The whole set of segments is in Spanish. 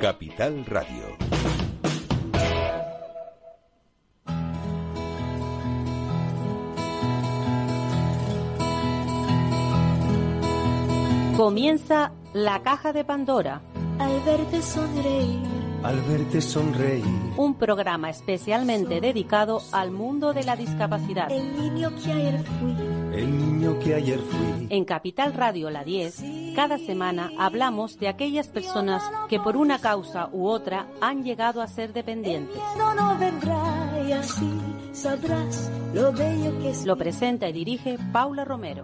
Capital Radio. Comienza la caja de Pandora. Al verte sonreír. Al verte sonreír. Un programa especialmente dedicado al mundo de la discapacidad. El niño que ayer fui. El niño que ayer fui. En Capital Radio La 10, cada semana hablamos de aquellas personas que por una causa u otra han llegado a ser dependientes. Lo presenta y dirige Paula Romero.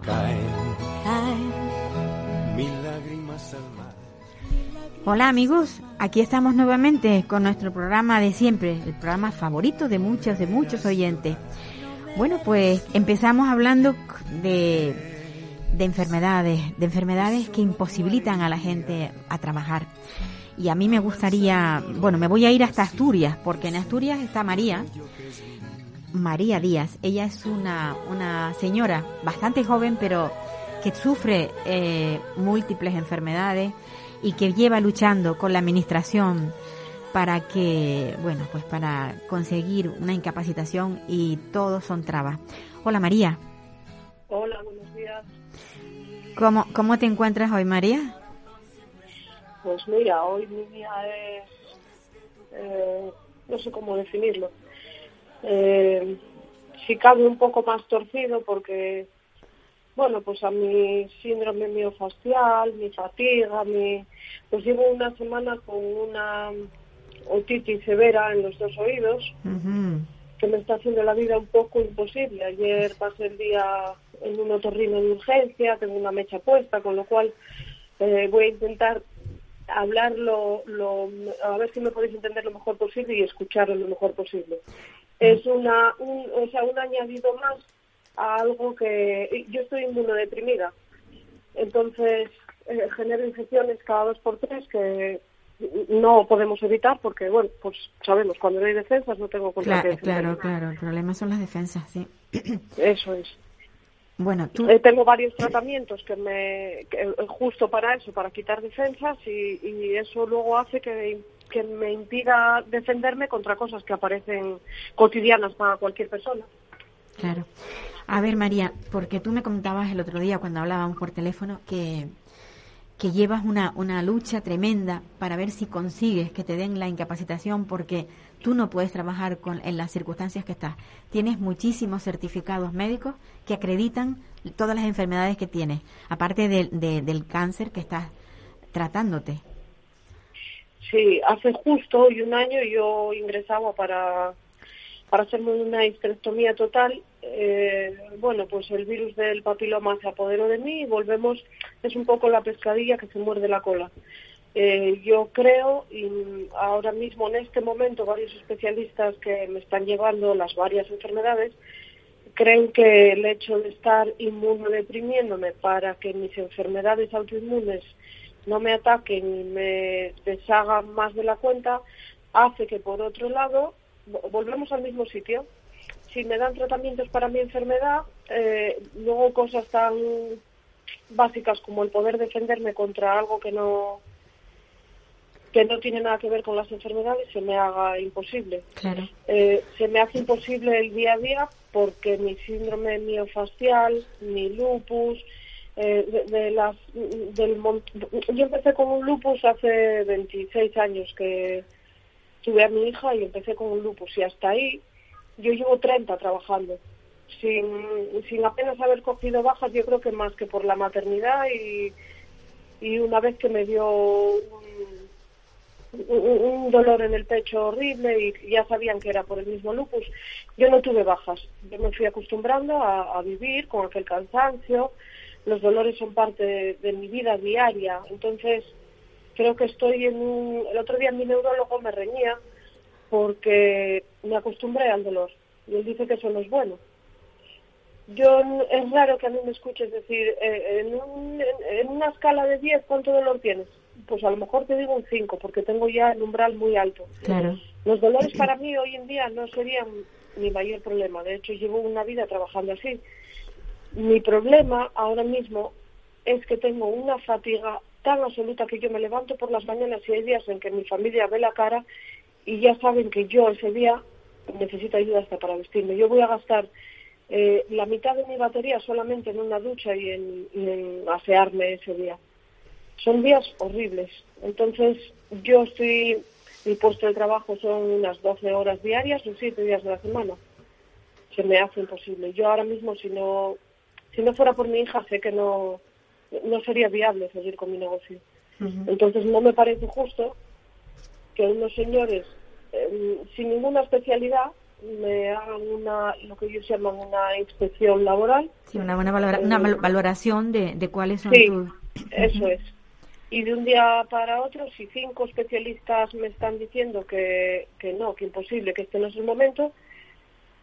Hola amigos, aquí estamos nuevamente con nuestro programa de siempre, el programa favorito de muchos, de muchos oyentes. Bueno, pues empezamos hablando de, de enfermedades, de enfermedades que imposibilitan a la gente a trabajar. Y a mí me gustaría, bueno, me voy a ir hasta Asturias, porque en Asturias está María, María Díaz. Ella es una, una señora bastante joven, pero que sufre eh, múltiples enfermedades y que lleva luchando con la administración para que, bueno, pues para conseguir una incapacitación y todos son trabas. Hola María, Hola, buenos días. ¿Cómo, cómo te encuentras hoy María? Pues mira, hoy mi día es, eh, no sé cómo definirlo. Eh, si cabe un poco más torcido porque, bueno, pues a mi síndrome miofascial, mi fatiga, mi, pues llevo una semana con una otitis severa en los dos oídos Ujú. Que me está haciendo la vida un poco imposible. Ayer pasé el día en un otorrino de urgencia, tengo una mecha puesta, con lo cual eh, voy a intentar hablar lo, lo- a ver si me podéis entender lo mejor posible y escucharlo lo mejor posible. Es una, un, o sea, un añadido más a algo que yo estoy inmunodeprimida, entonces eh, genero infecciones cada dos por tres que no podemos evitar porque, bueno, pues sabemos, cuando no hay defensas no tengo contra claro, defenderme. claro, el problema son las defensas, sí. Eso es. Bueno, tú, Eh, tengo varios tratamientos que me que, eh, justo para eso, para quitar defensas y, y eso luego hace que, que me impida defenderme contra cosas que aparecen cotidianas para cualquier persona. Claro. A ver, María, porque tú me contabas el otro día cuando hablábamos por teléfono que, que llevas una, una lucha tremenda para ver si consigues que te den la incapacitación porque tú no puedes trabajar con, en las circunstancias que estás. Tienes muchísimos certificados médicos que acreditan todas las enfermedades que tienes, aparte de- de- del cáncer que estás tratándote. Sí, hace justo hoy un año yo ingresaba para, para hacerme una histerectomía total. Eh, bueno, pues el virus del papiloma se apoderó de mí y volvemos, es un poco la pescadilla que se muerde la cola. Eh, yo creo, y ahora mismo en este momento varios especialistas que me están llevando las varias enfermedades, creen que el hecho de estar inmunodeprimiéndome para que mis enfermedades autoinmunes no me ataquen y me deshagan más de la cuenta, hace que por otro lado vo- volvemos al mismo sitio. Si me dan tratamientos para mi enfermedad, eh, luego cosas tan básicas como el poder defenderme contra algo que no que no tiene nada que ver con las enfermedades se me haga imposible. Claro. Eh, se me hace imposible el día a día porque mi síndrome miofascial, mi lupus, eh, de, de las, del yo empecé con un lupus hace 26 años que tuve a mi hija y empecé con un lupus y hasta ahí yo llevo 30 trabajando sin, sin apenas haber cogido bajas yo creo que más que por la maternidad y, y una vez que me dio un, dolor en el pecho horrible y ya sabían que era por el mismo lupus. Yo no tuve bajas. Yo me fui acostumbrando a, vivir con aquel cansancio. Los dolores son parte de, de mi vida diaria. Entonces, creo que estoy en un... El otro día mi neurólogo me reñía porque me acostumbré al dolor. Y él dice que eso no es bueno. Yo es raro que a mí me escuches decir, eh, en, un- en- en una escala de 10, ¿cuánto dolor tienes? Pues a lo mejor te digo un 5, porque tengo ya el umbral muy alto. Claro. Los dolores para mí hoy en día no serían mi mayor problema. De hecho, llevo una vida trabajando así. Mi problema ahora mismo es que tengo una fatiga tan absoluta que yo me levanto por las mañanas y hay días en que mi familia ve la cara y ya saben que yo ese día necesito ayuda hasta para vestirme. Yo voy a gastar eh, la mitad de mi batería solamente en una ducha y en, y en asearme ese día. Son días horribles. Entonces, yo estoy, mi puesto de trabajo son unas 12 horas diarias o 7 días de la semana. Se me hace imposible. Yo ahora mismo, si no, si no fuera por mi hija, sé que no, no sería viable seguir con mi negocio. Entonces, no me parece justo que unos señores eh, sin ninguna especialidad me hagan una, lo que ellos llaman una inspección laboral. Sí, una buena valora- una val- valoración de, de cuáles son Sí, tus... eso es. Y de un día para otro, si cinco especialistas me están diciendo que, que no, que imposible, que este no es el momento,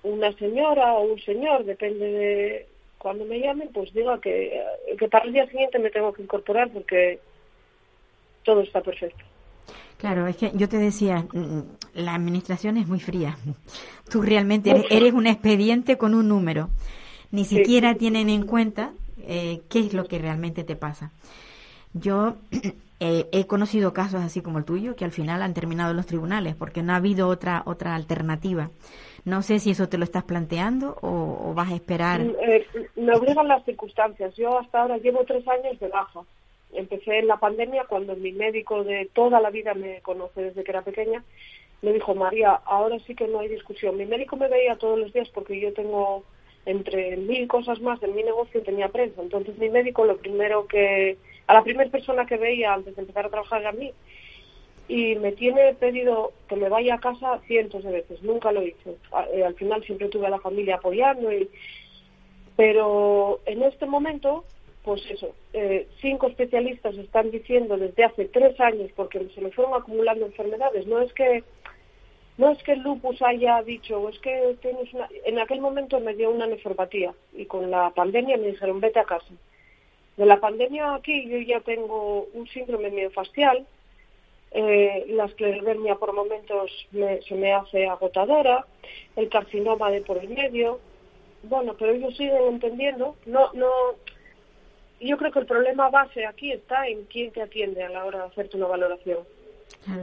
una señora o un señor, depende de cuando me llamen, pues diga que, que para el día siguiente me tengo que incorporar porque todo está perfecto. Claro, es que yo te decía, mm, la administración es muy fría. Tú realmente eres, eres un expediente con un número. Ni Sí. siquiera tienen en cuenta eh, qué es lo que realmente te pasa. Yo eh, he conocido casos así como el tuyo que al final han terminado en los tribunales porque no ha habido otra otra alternativa. No sé si eso te lo estás planteando o, o vas a esperar. Mm, eh, me obligan las circunstancias. Yo hasta ahora llevo tres años de baja. Empecé en la pandemia cuando mi médico de toda la vida me conoce desde que era pequeña. Me dijo, María, ahora sí que no hay discusión. Mi médico me veía todos los días porque yo tengo entre mil cosas más en mi negocio tenía prensa. Entonces mi médico lo primero que, a la primera persona que veía antes de empezar a trabajar era a mí. Y me tiene pedido que me vaya a casa cientos de veces. Nunca lo. A- eh, Al final siempre tuve a la familia apoyando y, pero en este momento, pues eso, eh, cinco especialistas están diciendo desde hace tres años, porque se me fueron acumulando enfermedades, no es que no es que el lupus haya dicho, o es que tienes una... En aquel momento me dio una nefropatía y con la pandemia me dijeron, vete a casa. De la pandemia aquí yo ya tengo un síndrome miofascial, eh, la esclerodermia por momentos me- se me hace agotadora, el carcinoma de por el medio, bueno, pero ellos siguen entendiendo, no, no, yo creo que el problema base aquí está en quién te atiende a la hora de hacerte una valoración.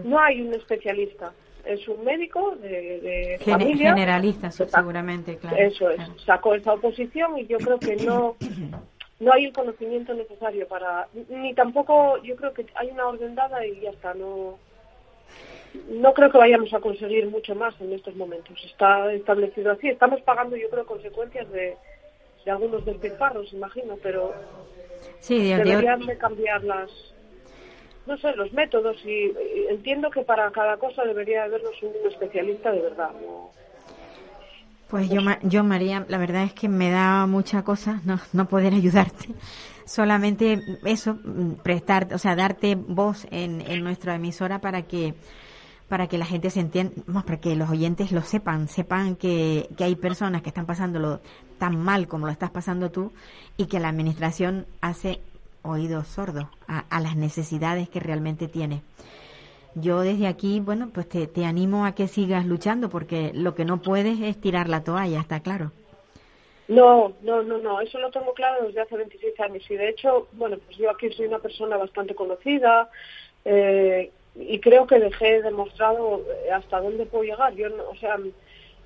No hay un especialista, es un médico de, de familia. generalista, seguramente, claro. Eso es, claro. sacó esa oposición y yo creo que no no hay el conocimiento necesario para ni tampoco yo creo que hay una orden dada y ya está, no no creo que vayamos a conseguir mucho más en estos momentos. Está establecido así, estamos pagando yo creo consecuencias de, de algunos despilfarros, imagino, pero Sí, de- de- deberían de cambiar las no sé, los métodos y, y entiendo que para cada cosa debería habernos un especialista de verdad. Pues yo, yo, María, la verdad es que me da mucha cosa no, no poder ayudarte. Solamente eso, mm, prestar, o sea, darte voz en, en nuestra emisora para que para que la gente se entienda, para que los oyentes lo sepan, sepan que, que hay personas que están pasándolo tan mal como lo estás pasando tú y que la administración hace oídos sordos a, a las necesidades que realmente tiene. Yo desde aquí, bueno, pues te, animo a que sigas luchando porque lo que no puedes es tirar la toalla, está claro. No, no, no, no, eso lo tengo claro desde hace 26 años y de hecho, bueno, pues yo aquí soy una persona bastante conocida eh, y creo que dejé demostrado eh, hasta dónde puedo llegar. Yo, no- o sea,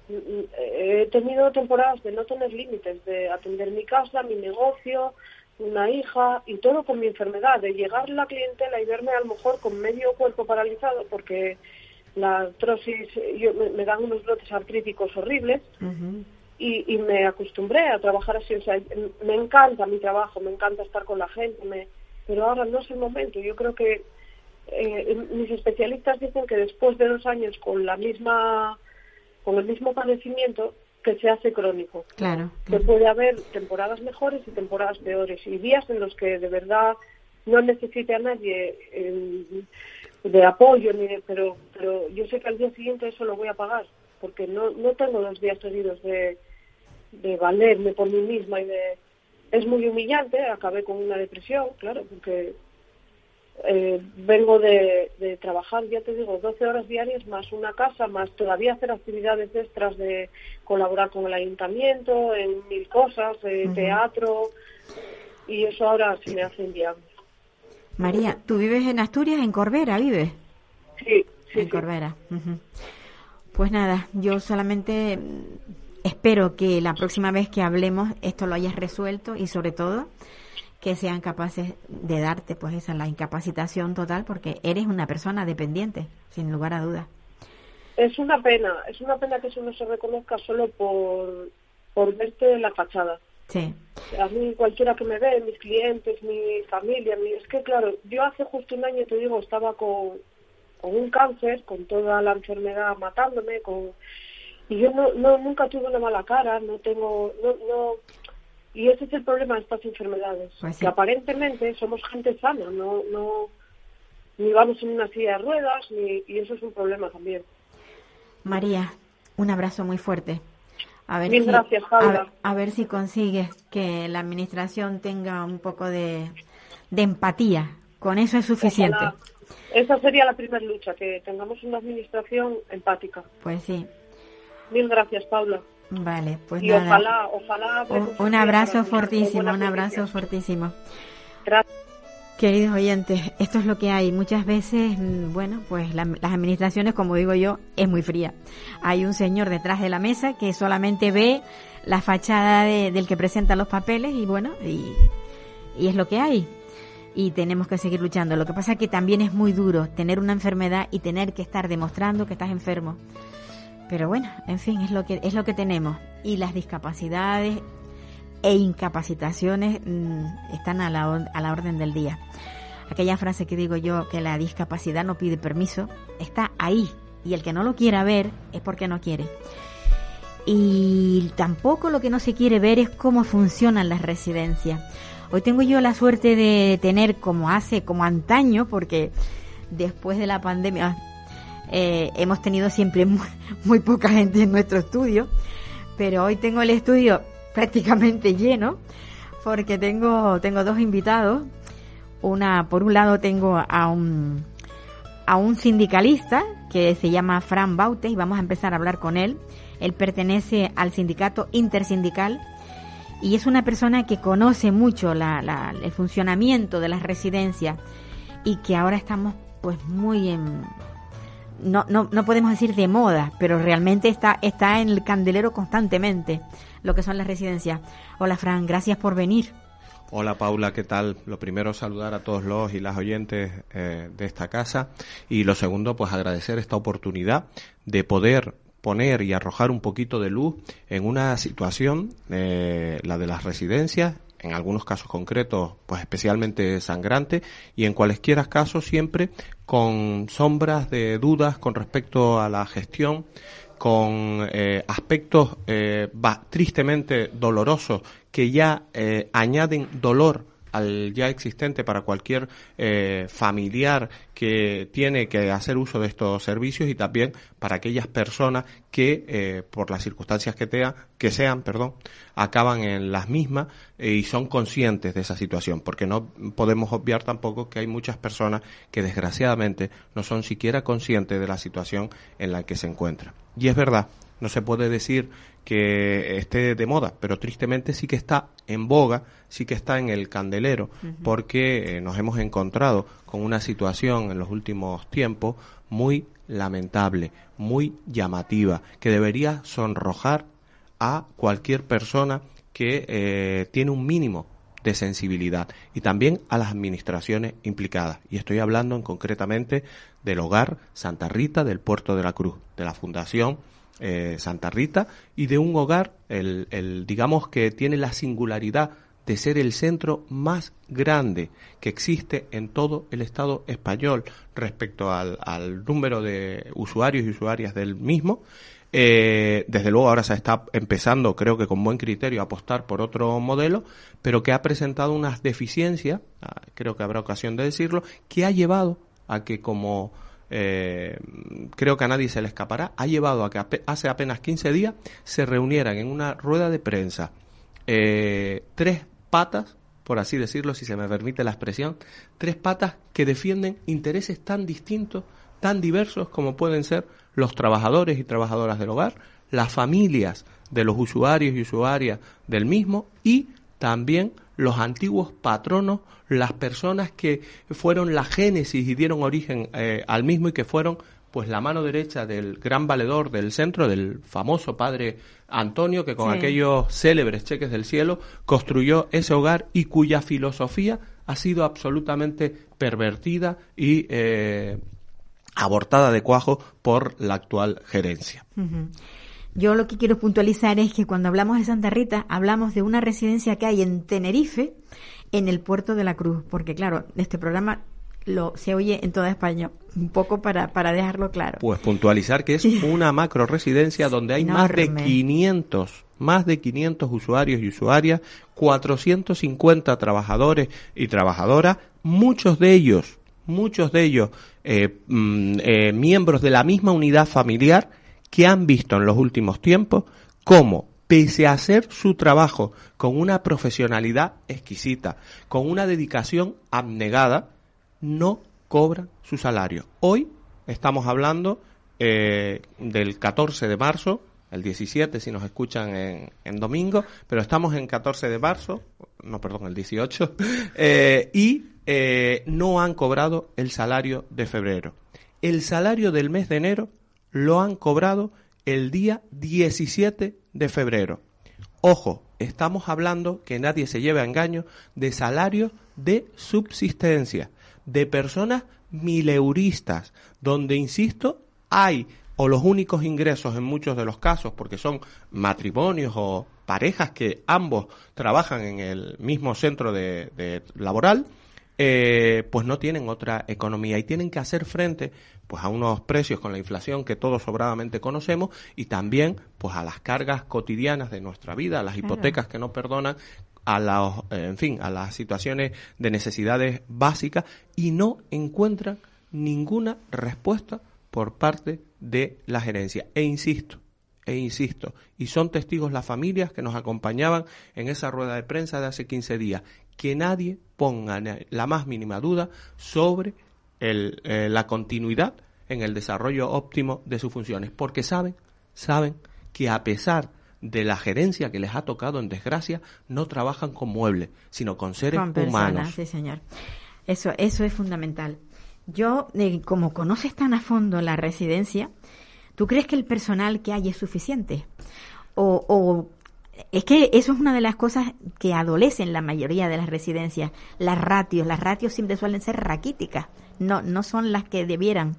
he tenido temporadas de no tener límites, de atender mi casa, mi negocio, una hija y todo con mi enfermedad, de llegar la clientela y verme a lo mejor con medio cuerpo paralizado porque la artrosis, yo, me, me dan unos brotes artríticos horribles y me acostumbré a trabajar así. O sea, me encanta mi trabajo, me encanta estar con la gente, me, pero ahora no es el momento. Yo creo que eh, mis especialistas dicen que después de dos años con la misma, con el mismo padecimiento, que se hace crónico. Claro, Que puede haber temporadas mejores y temporadas peores y días en los que de verdad no necesite a nadie eh, de apoyo, ni de- pero, pero yo sé que al día siguiente eso lo voy a pagar porque no, no tengo los días seguidos de, de valerme por mí misma y de... Es muy humillante, acabé con una depresión, claro, porque eh, vengo de, de trabajar, ya te digo, 12 horas diarias más una casa, más todavía hacer actividades extras de colaborar con el ayuntamiento en mil cosas, eh, teatro, y eso ahora se me hace inviable. María, ¿tú vives en Asturias, en Corbera, vives? Sí, sí. en Corbera. Pues nada, yo solamente espero que la próxima vez que hablemos esto lo hayas resuelto y sobre todo que sean capaces de darte pues esa la incapacitación total porque eres una persona dependiente, sin lugar a dudas. Es una pena, es una pena que eso no se reconozca solo por, por verte en la fachada. Sí, A mí cualquiera que me ve, mis clientes, mi familia, mi... es que claro, yo hace justo un año, te digo, estaba con, con un cáncer, con toda la enfermedad matándome, con y yo no, no nunca tuve una mala cara, no tengo, no, no, y ese es el problema de estas enfermedades, Pues sí. que aparentemente somos gente sana, no, no, ni vamos en una silla de ruedas, ni, y eso es un problema también. María, un abrazo muy fuerte. A ver, si, gracias, a, a ver si consigues que la administración tenga un poco de, de empatía. Con eso es suficiente. Ojalá. Esa sería la primera lucha, que tengamos una administración empática. Pues sí. Mil gracias, Paula. Vale, pues y nada. ojalá, ojalá. Un, un abrazo fortísimo, un abrazo fortísimo. Gracias. Queridos oyentes, esto es lo que hay. Muchas veces, mm, bueno, pues la- las administraciones, como digo yo, es muy fría. Hay un señor detrás de la mesa que solamente ve la fachada de- del que presenta los papeles y bueno, y, y es lo que hay. Y tenemos que seguir luchando. Lo que pasa es que también es muy duro tener una enfermedad y tener que estar demostrando que estás enfermo. Pero bueno, en fin, es lo que es lo que tenemos. Y las discapacidades e incapacitaciones mm, están a la, a la orden del día. Aquella frase que digo yo, que la discapacidad no pide permiso, está ahí. Y el que no lo quiera ver es porque no quiere. Y tampoco lo que no se quiere ver es cómo funcionan las residencias. Hoy tengo yo la suerte de tener como hace, como antaño, porque después de la pandemia eh, hemos tenido siempre muy, poca gente en nuestro estudio, pero hoy tengo el estudio prácticamente lleno porque tengo tengo dos invitados. Una por un lado tengo a un a un sindicalista que se llama Fran Bautes y vamos a empezar a hablar con él. Él pertenece al sindicato intersindical y es una persona que conoce mucho la- el funcionamiento de las residencias y que ahora estamos pues muy en, no, no, no podemos decir de moda, pero realmente está, está en el candelero constantemente lo que son las residencias. Hola Fran, gracias por venir. Hola Paula, ¿qué tal? Lo primero saludar a todos los y las oyentes eh, de esta casa y lo segundo pues agradecer esta oportunidad de poder poner y arrojar un poquito de luz en una situación, eh, la de las residencias, en algunos casos concretos pues especialmente sangrante y en cualesquiera casos siempre con sombras de dudas con respecto a la gestión con eh, aspectos eh, tristemente dolorosos que ya eh, añaden dolor al ya existente para cualquier eh, familiar que tiene que hacer uso de estos servicios y también para aquellas personas que eh, por las circunstancias que, tea- que sean perdón acaban en las mismas eh, y son conscientes de esa situación. Porque no podemos obviar tampoco que hay muchas personas que desgraciadamente no son siquiera conscientes de la situación en la que se encuentran. Y es verdad no se puede decir que esté de moda, pero tristemente sí que está en boga, sí que está en el candelero, porque eh, nos hemos encontrado con una situación en los últimos tiempos muy lamentable, muy llamativa, que debería sonrojar a cualquier persona que eh, tiene un mínimo de sensibilidad y también a las administraciones implicadas. Y estoy hablando en concretamente del hogar Santa Rita del Puerto de la Cruz, de la Fundación eh, Santa Rita y de un hogar, el, el, digamos que tiene la singularidad de ser el centro más grande que existe en todo el Estado español respecto al, al número de usuarios y usuarias del mismo. Eh, desde luego ahora se está empezando, creo que con buen criterio, a apostar por otro modelo, pero que ha presentado unas deficiencias, ah, creo que habrá ocasión de decirlo, que ha llevado a que como eh, creo que a nadie se le escapará, ha llevado a que hace apenas 15 días se reunieran en una rueda de prensa eh, tres patas, por así decirlo, si se me permite la expresión, tres patas que defienden intereses tan distintos, tan diversos como pueden ser los trabajadores y trabajadoras del hogar, las familias de los usuarios y usuarias del mismo y también los antiguos patronos, las personas que fueron la génesis y dieron origen eh, al mismo y que fueron pues la mano derecha del gran valedor del centro, del famoso padre Antonio, que con Sí. aquellos célebres cheques del cielo construyó ese hogar y cuya filosofía ha sido absolutamente pervertida y eh, abortada de cuajo por la actual gerencia. Yo lo que quiero puntualizar es que cuando hablamos de Santa Rita, hablamos de una residencia que hay en Tenerife, en el puerto de la Cruz, porque claro, este programa lo se oye en toda España, un poco para, para dejarlo claro. Pues puntualizar que es una macro residencia donde hay más de Enorme. 500, más de 500 usuarios y usuarias, 450 trabajadores y trabajadoras, muchos de ellos, muchos de ellos eh, mm, eh, miembros de la misma unidad familiar que han visto en los últimos tiempos cómo pese a hacer su trabajo con una profesionalidad exquisita, con una dedicación abnegada, no cobran su salario. Hoy estamos hablando eh, del 14 de marzo, el 17 si nos escuchan en, en domingo, pero estamos en 14 de marzo, no, perdón, el 18, eh, y eh, no han cobrado el salario de febrero. El salario del mes de enero lo han cobrado el día 17 de febrero. Ojo, estamos hablando, que nadie se lleve a engaño, de salarios de subsistencia, de personas mileuristas, donde, insisto, hay o los únicos ingresos en muchos de los casos, porque son matrimonios o parejas que ambos trabajan en el mismo centro de, laboral, eh, pues no tienen otra economía y tienen que hacer frente pues a unos precios con la inflación que todos sobradamente conocemos y también pues a las cargas cotidianas de nuestra vida, a las Claro. hipotecas que no perdonan, a las, eh, en fin, a las situaciones de necesidades básicas y no encuentran ninguna respuesta por parte de la gerencia. E insisto, e insisto, y son testigos las familias que nos acompañaban en esa rueda de prensa de hace 15 días, que nadie ponga la más mínima duda sobre el, eh, la continuidad en el desarrollo óptimo de sus funciones, porque saben, saben que a pesar de la gerencia que les ha tocado en desgracia, no trabajan con muebles, sino con seres Con personas, humanos. sí, señor. Eso, eso es fundamental. Yo, eh, como conoces tan a fondo la residencia, ¿tú crees que el personal que hay es suficiente? O, o es que eso es una de las cosas que adolecen la mayoría de las residencias. Las ratios, las ratios siempre suelen ser raquíticas, no, no son las que debieran.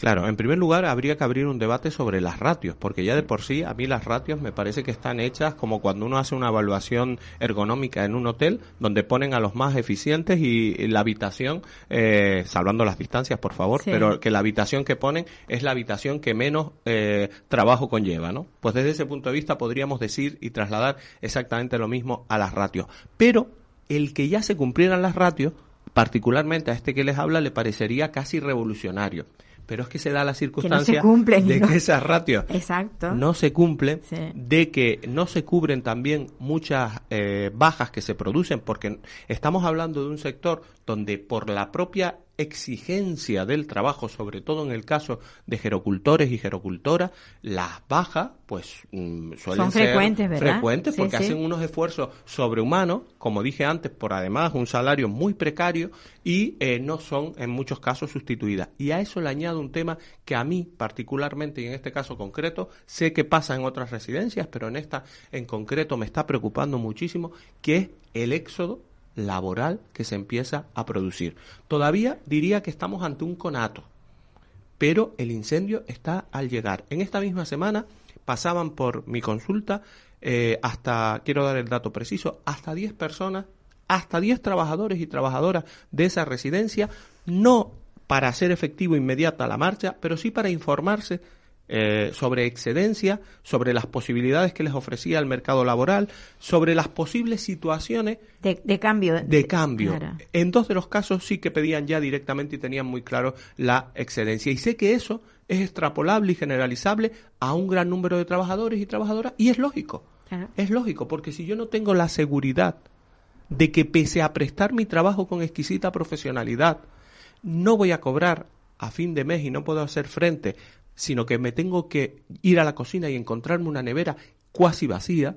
Claro, en primer lugar habría que abrir un debate sobre las ratios, porque ya de por sí a mí las ratios me parece que están hechas como cuando uno hace una evaluación ergonómica en un hotel, donde ponen a los más eficientes y, la habitación, eh, salvando las distancias por favor, Sí. pero que la habitación que ponen es la habitación que menos eh, trabajo conlleva, ¿no? Pues desde ese punto de vista podríamos decir y trasladar exactamente lo mismo a las ratios. Pero el que ya se cumplieran las ratios, particularmente a este que les habla, le parecería casi revolucionario. Pero es que se da la circunstancia cumplen, de ¿no? que esas ratios Exacto. no se cumplen, Sí. de que no se cubren también muchas eh, bajas que se producen, porque estamos hablando de un sector donde por la propia exigencia del trabajo, sobre todo en el caso de gerocultores y gerocultoras, las bajas pues mm, suelen Son ser frecuentes, ¿verdad? frecuentes Sí, porque sí. hacen unos esfuerzos sobrehumanos, como dije antes, por además un salario muy precario y eh, no son en muchos casos sustituidas. Y a eso le añado un tema que a mí particularmente y en este caso concreto sé que pasa en otras residencias, pero en esta en concreto me está preocupando muchísimo, que es el éxodo laboral que se empieza a producir. Todavía diría que estamos ante un conato, pero el incendio está al llegar. En esta misma semana pasaban por mi consulta eh, hasta, quiero dar el dato preciso, hasta 10 personas, hasta 10 trabajadores y trabajadoras de esa residencia, no para hacer efectivo inmediata la marcha, pero sí para informarse eh, sobre excedencia, sobre las posibilidades que les ofrecía el mercado laboral, sobre las posibles situaciones De, de cambio. de cambio. Claro. En dos de los casos sí que pedían ya directamente y tenían muy claro la excedencia. Y sé que eso es extrapolable y generalizable a un gran número de trabajadores y trabajadoras y es lógico. Claro. Es lógico, porque si yo no tengo la seguridad de que pese a prestar mi trabajo con exquisita profesionalidad, no voy a cobrar a fin de mes y no puedo hacer frente, sino que me tengo que ir a la cocina y encontrarme una nevera cuasi vacía,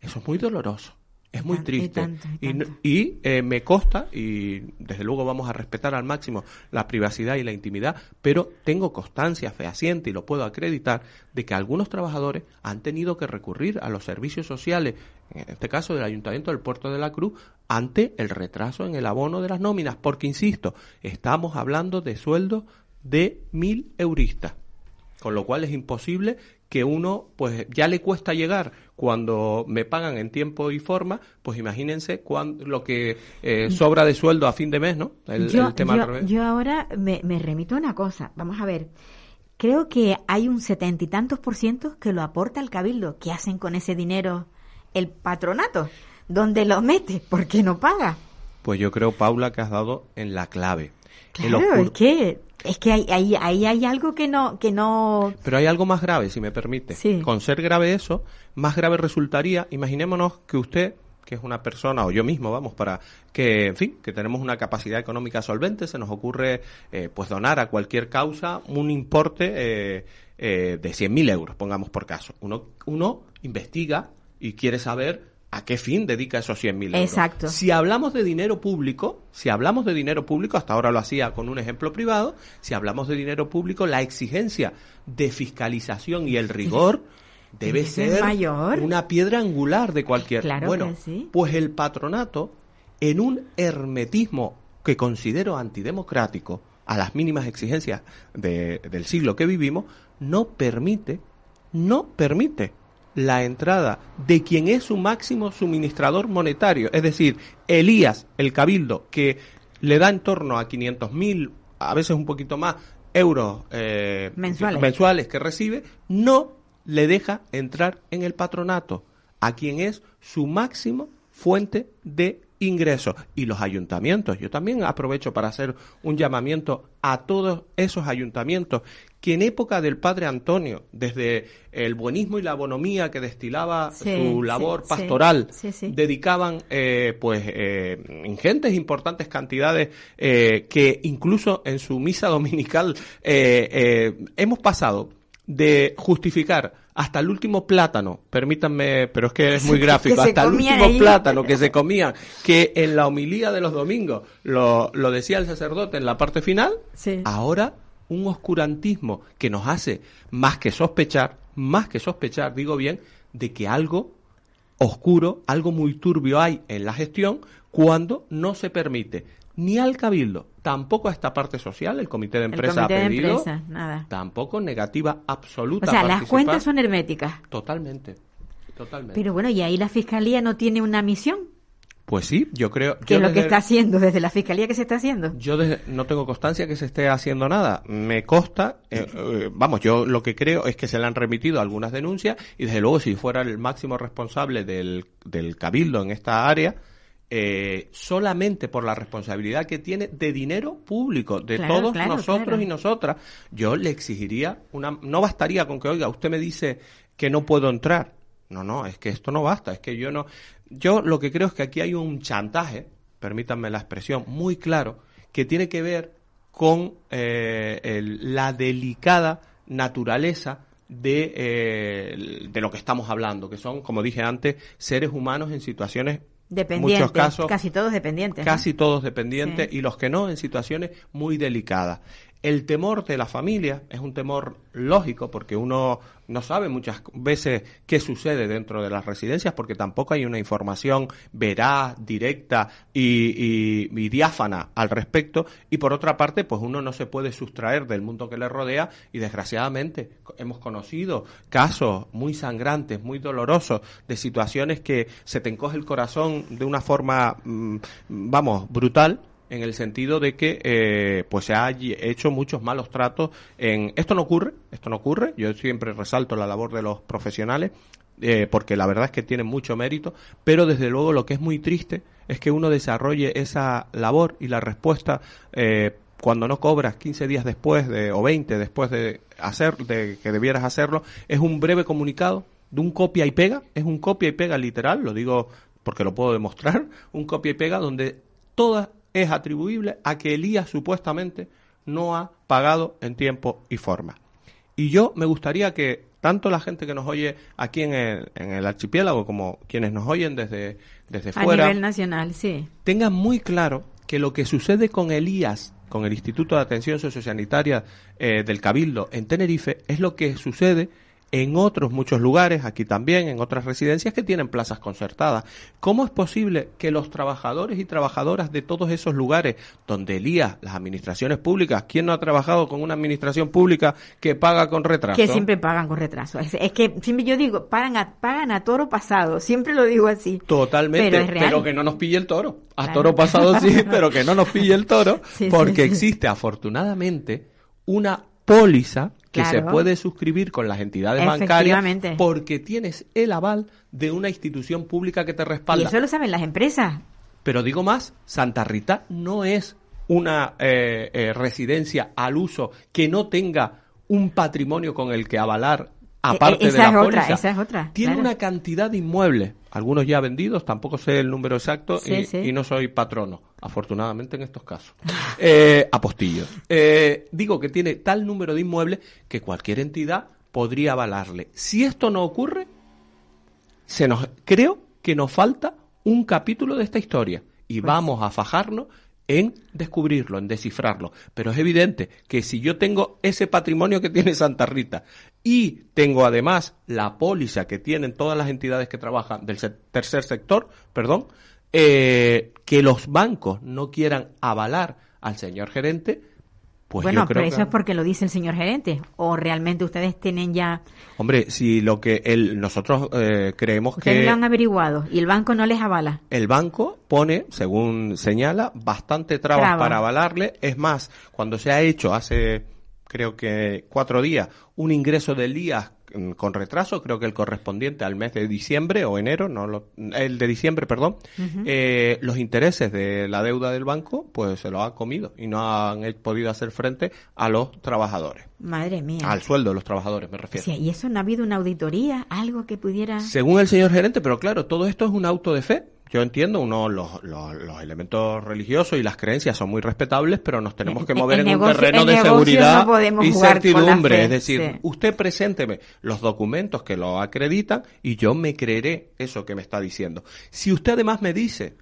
eso es muy doloroso. Es muy y triste. tanto, y Y, no- tanto. y, eh, me consta, y desde luego vamos a respetar al máximo la privacidad y la intimidad, pero tengo constancia fehaciente y lo puedo acreditar de que algunos trabajadores han tenido que recurrir a los servicios sociales, en este caso del Ayuntamiento del Puerto de la Cruz, ante el retraso en el abono de las nóminas, porque, insisto, estamos hablando de sueldos de mil euristas con lo cual es imposible que uno pues ya le cuesta llegar cuando me pagan en tiempo y forma pues imagínense cuán- lo que eh, sobra de sueldo a fin de mes no el, yo, el tema al yo- revés yo ahora me, me remito a una cosa. Vamos a ver. Creo que hay un setenta y tantos por ciento que lo aporta el cabildo. ¿Qué hacen con ese dinero el patronato? ¿Dónde lo mete? ¿Por qué no paga? pues yo creo Paula que has dado en la clave Claro, es que es que ahí ahí hay algo que no que no Pero hay algo más grave, si me permite. Sí. Con ser grave eso, más grave resultaría, imaginémonos que usted, que es una persona, o yo mismo, vamos, para que, en fin, que tenemos una capacidad económica solvente, se nos ocurre, eh, pues, donar a cualquier causa un importe eh, eh, de 100.000 euros, pongamos por caso. Uno, uno investiga y quiere saber a qué fin dedica esos 100.000 euros. Exacto. Si hablamos de dinero público, si hablamos de dinero público, hasta ahora lo hacía con un ejemplo privado, si hablamos de dinero público, la exigencia de fiscalización y el rigor debe ser ser mayor. una piedra angular de cualquier. Claro bueno, que sí. pues el patronato, en un hermetismo que considero antidemocrático, a las mínimas exigencias de- del siglo que vivimos, no permite, no permite la entrada de quien es su máximo suministrador monetario, es decir, Elías, el cabildo, que le da en torno a 500.000, a veces un poquito más, euros eh, Mensuales. mensuales que recibe, no le deja entrar en el patronato a quien es su máximo fuente de ingresos. Y los ayuntamientos, yo también aprovecho para hacer un llamamiento a todos esos ayuntamientos que en época del padre Antonio, desde el buenismo y la bonomía que destilaba Sí, su labor sí, pastoral, sí, sí. dedicaban eh, pues eh, ingentes, importantes cantidades eh, que incluso en su misa dominical eh, eh, hemos pasado de justificar hasta el último plátano, permítanme, pero es que es muy gráfico, hasta el último ahí. plátano que se comían, que en la homilía de los domingos lo, lo decía el sacerdote en la parte final, Sí. ahora un oscurantismo que nos hace más que sospechar, más que sospechar, digo bien, de que algo oscuro, algo muy turbio hay en la gestión cuando no se permite ni al cabildo, tampoco a esta parte social, el comité de el empresa comité ha de pedido, empresa, nada. tampoco negativa absoluta. O sea, las cuentas son herméticas. Totalmente, totalmente. Pero bueno, y ahí la fiscalía no tiene una misión. Pues sí, yo creo... ¿Qué yo es lo que está haciendo desde la fiscalía que se está haciendo? Yo desde- no tengo constancia que se esté haciendo nada. Me consta, eh, eh, vamos, yo lo que creo es que se le han remitido algunas denuncias y desde luego si fuera el máximo responsable del, del cabildo en esta área, eh, solamente por la responsabilidad que tiene de dinero público de Claro, todos claro, nosotros claro. y nosotras, yo le exigiría una, no bastaría con que oiga, usted me dice que no puedo entrar. No, no, es que esto no basta, es que yo no, yo lo que creo es que aquí hay un chantaje, permítanme la expresión, muy claro, que tiene que ver con eh, el- la delicada naturaleza de, eh, de lo que estamos hablando, que son, como dije antes, seres humanos en situaciones, en Dependientes. muchos casos, casi todos dependientes. ¿no? casi todos dependientes Sí. y los que no en situaciones muy delicadas. El temor de la familia es un temor lógico porque uno no sabe muchas veces qué sucede dentro de las residencias porque tampoco hay una información veraz, directa y, y- diáfana al respecto. Y por otra parte pues uno no se puede sustraer del mundo que le rodea y desgraciadamente hemos conocido casos muy sangrantes, muy dolorosos de situaciones que se te encoge el corazón de una forma, mm, vamos, brutal en el sentido de que eh, pues se ha hecho muchos malos tratos en esto no ocurre esto no ocurre yo siempre resalto la labor de los profesionales eh, porque la verdad es que tienen mucho mérito pero desde luego lo que es muy triste es que uno desarrolle esa labor y la respuesta eh, cuando no cobras 15 días después de, o 20 después de hacer de que debieras hacerlo es un breve comunicado de un copia y pega es un copia y pega literal lo digo porque lo puedo demostrar un copia y pega donde toda es atribuible a que Elías supuestamente no ha pagado en tiempo y forma. Y yo me gustaría que tanto la gente que nos oye aquí en el, en el archipiélago como quienes nos oyen desde, desde A fuera, nivel nacional, sí. tengan muy claro que lo que sucede con el IAS, con el Instituto de Atención Sociosanitaria eh, del Cabildo en Tenerife, es lo que sucede en otros muchos lugares, aquí también, en otras residencias que tienen plazas concertadas. ¿Cómo es posible que los trabajadores y trabajadoras de todos esos lugares donde el IAS, las administraciones públicas, ¿quién no ha trabajado con una administración pública que paga con retraso? Que siempre pagan con retraso. Es, es que siempre yo digo, pagan a, pagan a toro pasado. Siempre lo digo así. Totalmente, Pero es real. que no nos pille el toro. A Claro. toro pasado sí, pero que no nos pille el toro, Sí, sí, porque sí. existe afortunadamente una póliza que se puede suscribir con las entidades bancarias porque tienes el aval de una institución pública que te Y respalda. eso lo saben las empresas. Pero digo más, Santa Rita no es una eh, eh, residencia al uso que no tenga un patrimonio con el que avalar aparte E- esa de la es otra, esa es otra, Tiene claro. una cantidad de inmuebles, algunos ya vendidos, tampoco sé el número exacto Sí, y, sí. y no soy patrono, afortunadamente en estos casos. Eh, apostillo. Eh, digo que tiene tal número de inmuebles que cualquier entidad podría avalarle. Si esto no ocurre, se nos creo que nos falta un capítulo de esta historia y Pues vamos a fajarnos en descubrirlo, en descifrarlo. Pero es evidente que si yo tengo ese patrimonio que tiene Santa Rita y tengo además la póliza que tienen todas las entidades que trabajan del tercer sector, perdón, eh, que los bancos no quieran avalar al señor gerente, pues bueno, pero eso que... es porque lo dice el señor gerente. O realmente ustedes tienen ya, Hombre, si lo que el, nosotros eh, creemos ustedes que... lo han averiguado y el banco no les avala. El banco pone, según señala, bastante trabas Traba. para avalarle. Es más, cuando se ha hecho hace, creo que cuatro días, un ingreso del día con retraso, creo que el correspondiente al mes de diciembre o enero, no lo- el de diciembre, perdón, eh, los intereses de la deuda del banco, pues se lo ha comido y no han podido hacer frente a los trabajadores, Madre mía. al sueldo de los trabajadores, me refiero. Sí, y eso no ha habido una auditoría, algo que pudiera. Según el señor gerente, pero claro, todo esto es un auto de fe. Yo entiendo, uno, los, los, los elementos religiosos y las creencias son muy respetables, pero nos tenemos que mover en un terreno en de seguridad no y certidumbre. fe, Es decir, sí. usted presénteme los documentos que lo acreditan y yo me creeré eso que me está diciendo. Si usted además me dice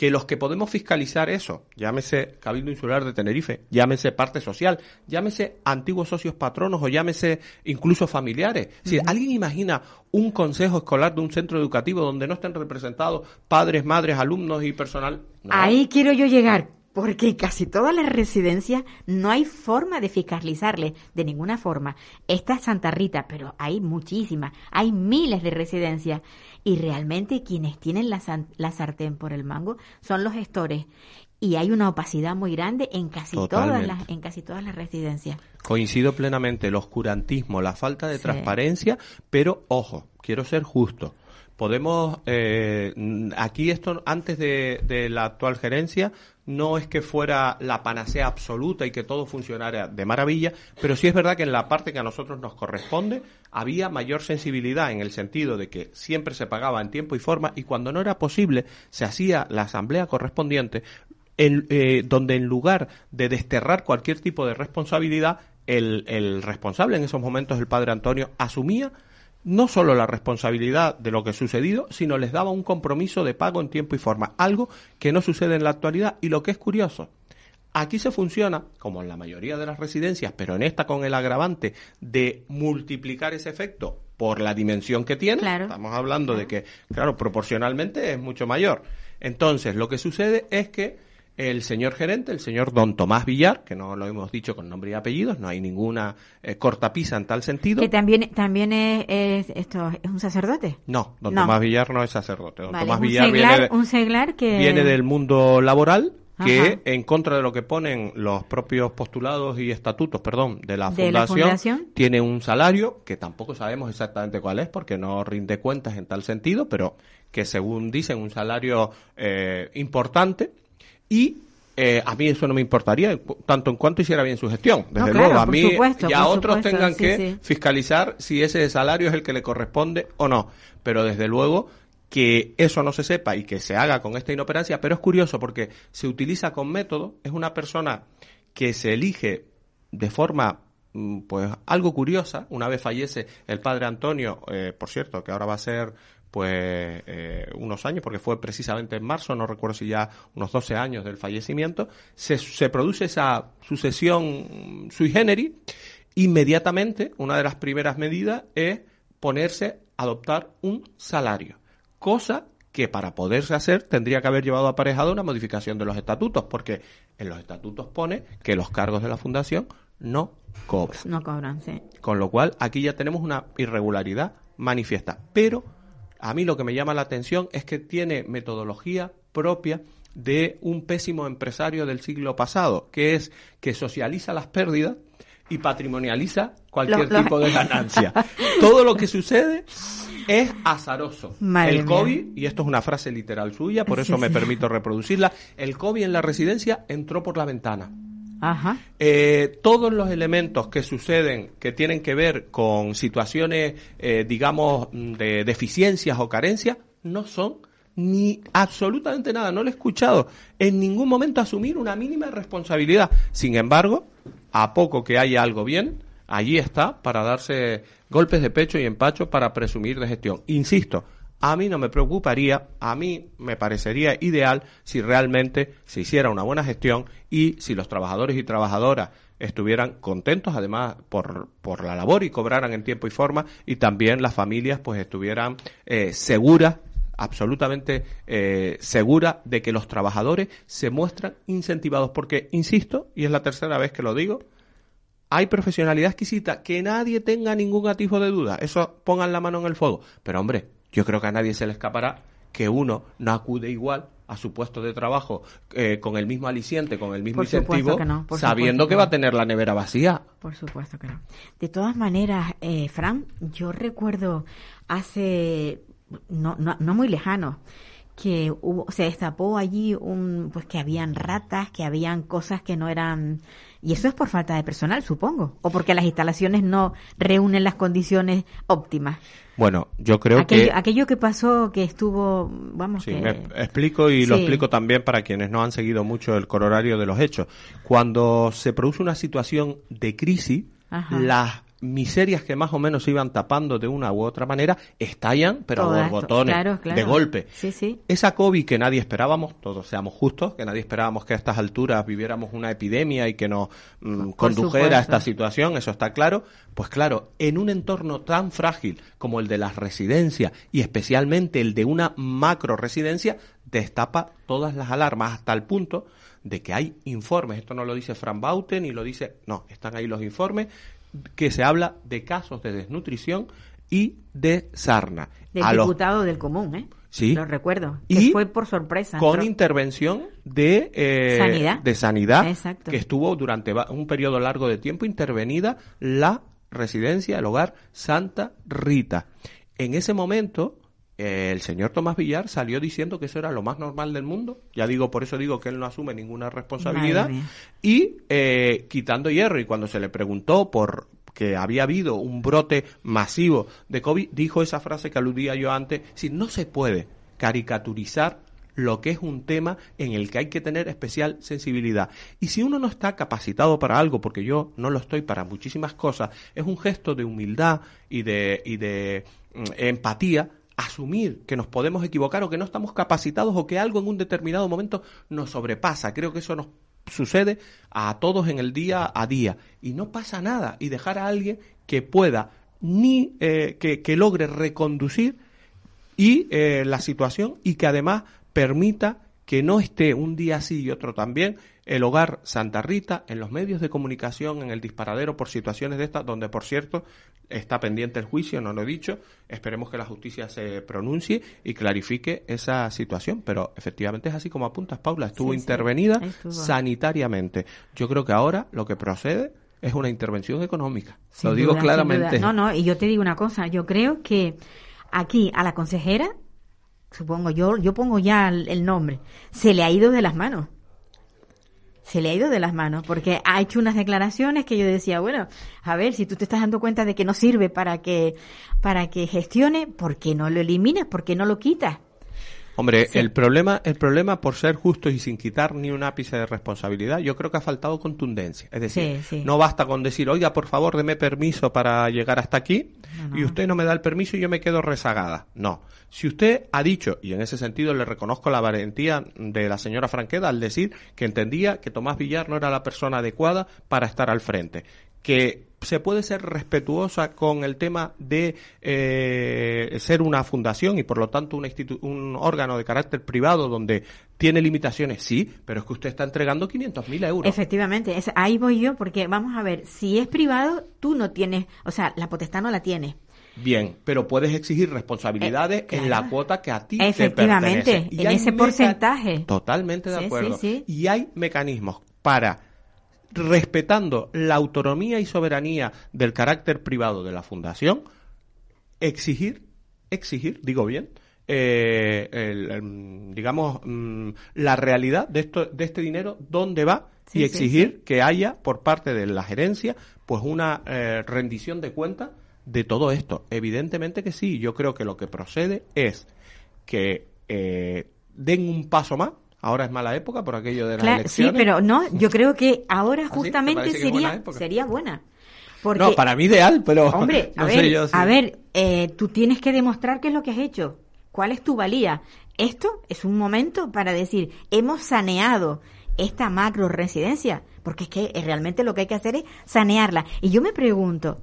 que los que podemos fiscalizar eso, llámese Cabildo Insular de Tenerife, llámese parte social, llámese antiguos socios patronos o llámese incluso familiares. Si alguien imagina un consejo escolar de un centro educativo donde no estén representados padres, madres, alumnos y personal. No. Ahí quiero yo llegar, porque casi todas las residencias no hay forma de fiscalizarle de ninguna forma. Esta es Santa Rita, pero hay muchísimas, hay miles de residencias y realmente quienes tienen la, la sartén por el mango son los gestores y hay una opacidad muy grande en casi todas las en casi todas las residencias. Coincido plenamente, el oscurantismo, la falta de Sí. transparencia, pero ojo, quiero ser justo. Podemos, eh, aquí esto antes de, de la actual gerencia, no es que fuera la panacea absoluta y que todo funcionara de maravilla, pero sí es verdad que en la parte que a nosotros nos corresponde había mayor sensibilidad en el sentido de que siempre se pagaba en tiempo y forma y cuando no era posible se hacía la asamblea correspondiente en- eh, donde en lugar de desterrar cualquier tipo de responsabilidad, el, el responsable en esos momentos, el padre Antonio, asumía no solo la responsabilidad de lo que ha sucedido, sino les daba un compromiso de pago en tiempo y forma, algo que no sucede en la actualidad y lo que es curioso. Aquí se funciona, como en la mayoría de las residencias, pero en esta con el agravante de multiplicar ese efecto por la dimensión que tiene. Claro. Estamos hablando de que, claro, proporcionalmente es mucho mayor. Entonces, lo que sucede es que el señor gerente, el señor don Tomás Villar, que no lo hemos dicho con nombre y apellidos, no hay ninguna eh, cortapisa en tal sentido. Que también también es, es- esto es un sacerdote. No, don No. Tomás Villar no es sacerdote. Don Vale, Tomás Villar seglar, viene, de, un seglar que viene del mundo laboral que Ajá. en contra de lo que ponen los propios postulados y estatutos, perdón, de la De la fundación, fundación. tiene un salario que tampoco sabemos exactamente cuál es porque no rinde cuentas en tal sentido, pero que según dicen un salario eh, importante y eh, a mí eso no me importaría, tanto en cuanto hiciera bien su gestión. Desde No, claro, luego, a mí supuesto, ya por otros supuesto, tengan sí, que sí. fiscalizar si ese salario es el que le corresponde o no. Pero desde luego que eso no se sepa y que se haga con esta inoperancia, pero es curioso porque se utiliza con método, es una persona que se elige de forma mm, pues algo curiosa. Una vez fallece el padre Antonio, eh, por cierto, que ahora va a ser pues eh, unos años, porque fue precisamente en marzo, no recuerdo si ya unos 12 años del fallecimiento, se, se produce esa sucesión sui generis, inmediatamente una de las primeras medidas es ponerse a adoptar un salario, cosa que para poderse hacer tendría que haber llevado aparejado una modificación de los estatutos, porque en los estatutos pone que los cargos de la fundación no cobran. No cobran, sí. Con lo cual, aquí ya tenemos una irregularidad manifiesta. Pero a mí lo que me llama la atención es que tiene metodología propia de un pésimo empresario del siglo pasado, que es que socializa las pérdidas y patrimonializa cualquier Lo- lo- tipo de ganancia. Todo lo que sucede es azaroso. Madre el mía. COVID, y esto es una frase literal suya, por eso Sí, me sí. permito reproducirla, el COVID en la residencia entró por la ventana. Ajá. Eh, todos los elementos que suceden que tienen que ver con situaciones, eh, digamos, mm, de deficiencias o carencias, no son ni absolutamente nada. No lo he escuchado en ningún momento asumir una mínima responsabilidad. Sin embargo, a poco que haya algo bien, allí está para darse golpes de pecho y empacho para presumir de gestión. Insisto, a mí no me preocuparía, a mí me parecería ideal si realmente se hiciera una buena gestión y si los trabajadores y trabajadoras estuvieran contentos además por, por la labor y cobraran en tiempo y forma y también las familias pues estuvieran eh, seguras absolutamente eh, segura de que los trabajadores se muestran incentivados porque insisto y es la tercera vez que lo digo hay profesionalidad exquisita, que nadie tenga ningún atisbo de duda, eso pongan la mano en el fuego. Pero hombre, yo creo que a nadie se le escapará que uno no acude igual a su puesto de trabajo eh, con el mismo aliciente, con el mismo Por incentivo, que no, por sabiendo que va a tener la nevera vacía. Por supuesto que no. De todas maneras, eh, Fran, yo recuerdo hace no, no, no muy lejano que hubo, se destapó allí un, pues que habían ratas, que habían cosas que no eran, y eso es por falta de personal, supongo, o porque las instalaciones no reúnen las condiciones óptimas. Bueno, yo creo aquello, que... aquello que pasó, que estuvo, vamos, Sí, que- me explico y lo explico también para quienes no han seguido mucho el corolario de los hechos. Cuando se produce una situación de crisis, Ajá. las miserias que más o menos se iban tapando de una u otra manera estallan, pero a borbotones, claro, claro. de golpe. Sí, sí. Esa COVID que nadie esperábamos, todos seamos justos, que nadie esperábamos que a estas alturas viviéramos una epidemia y que nos mm, condujera a esta situación, eso está claro. Pues claro, en un entorno tan frágil como el de las residencias y especialmente el de una macro residencia, destapa todas las alarmas hasta el punto de que hay informes, esto no lo dice Fran Bauten ni lo dice, no, están ahí los informes, que se habla de casos de desnutrición y de sarna. del A los- diputado del común, ¿eh? Sí. Lo recuerdo. Que Y fue por sorpresa. con entró. intervención de eh, Sanidad. de sanidad Exacto. que estuvo durante un periodo largo de tiempo intervenida la residencia el hogar Santa Rita en ese momento el señor Tomás Villar salió diciendo que eso era lo más normal del mundo. Ya digo por eso digo que él no asume ninguna responsabilidad. Y eh, quitando hierro y cuando se le preguntó por que había habido un brote masivo de COVID, dijo esa frase que aludía yo antes, si no se puede caricaturizar lo que es un tema en el que hay que tener especial sensibilidad. Y si uno no está capacitado para algo, porque yo no lo estoy para muchísimas cosas, es un gesto de humildad y de, y de mm, empatía asumir que nos podemos equivocar o que no estamos capacitados o que algo en un determinado momento nos sobrepasa. Creo que eso nos sucede a todos en el día a día y no pasa nada y dejar a alguien que pueda ni eh, que, logre reconducir y eh, la situación y que además permita que no esté un día sí y otro también el hogar Santa Rita en los medios de comunicación, en el disparadero por situaciones de estas, donde por cierto está pendiente el juicio, no lo he dicho, esperemos que la justicia se pronuncie y clarifique esa situación, pero efectivamente es así como apuntas, Paula, estuvo Sí, intervenida estuvo. sanitariamente. Yo creo que ahora lo que procede es una intervención económica, Sin lo digo duda, claramente. No, no, y yo te digo una cosa, yo creo que aquí a la consejera, supongo yo, yo pongo ya el, el nombre, se le ha ido de las manos. Se le ha ido de las manos, porque ha hecho unas declaraciones que yo decía, bueno, a ver, si tú te estás dando cuenta de que no sirve para que, para que gestione, ¿por qué no lo eliminas? ¿Por qué no lo quitas? Hombre, el problema, el problema por ser justos y sin quitar ni un ápice de responsabilidad, yo creo que ha faltado contundencia. Es decir, Sí, sí. no basta con decir, oiga, por favor, deme permiso para llegar hasta aquí, y usted no me da el permiso y yo me quedo rezagada. No. Si usted ha dicho, y en ese sentido le reconozco la valentía de la señora Franqueda al decir que entendía que Tomás Villar no era la persona adecuada para estar al frente, que se puede ser respetuosa con el tema de eh, ser una fundación y por lo tanto una un órgano de carácter privado donde tiene limitaciones, sí, pero es que usted está entregando 500.000 euros. Efectivamente, es- ahí voy yo porque vamos a ver, si es privado, tú no tienes, o sea, la potestad no la tienes. Bien, pero puedes exigir responsabilidades Eh, claro. en la cuota que a ti te Efectivamente, pertenece. Y en ese porcentaje. Totalmente de Sí, acuerdo. sí, sí. Y hay mecanismos para, respetando la autonomía y soberanía del carácter privado de la fundación, exigir, exigir, digo bien, eh, el, digamos, mm, la realidad de, esto, de este dinero, dónde va, Sí, y sí, exigir que haya por parte de la gerencia pues una eh, rendición de cuentas de todo esto. Evidentemente que sí, yo creo que lo que procede es que eh, den un paso más. Ahora es mala época por aquello de las Claro, sí, pero no, yo creo que ahora ¿Ah, justamente es buena sería, sería buena. Porque, No, para mí ideal, pero hombre, a ver, yo a ver, eh, tú tienes que demostrar qué es lo que has hecho, cuál es tu valía. Esto es un momento para decir, hemos saneado esta macro residencia, porque es que eh, realmente lo que hay que hacer es sanearla. Y yo me pregunto,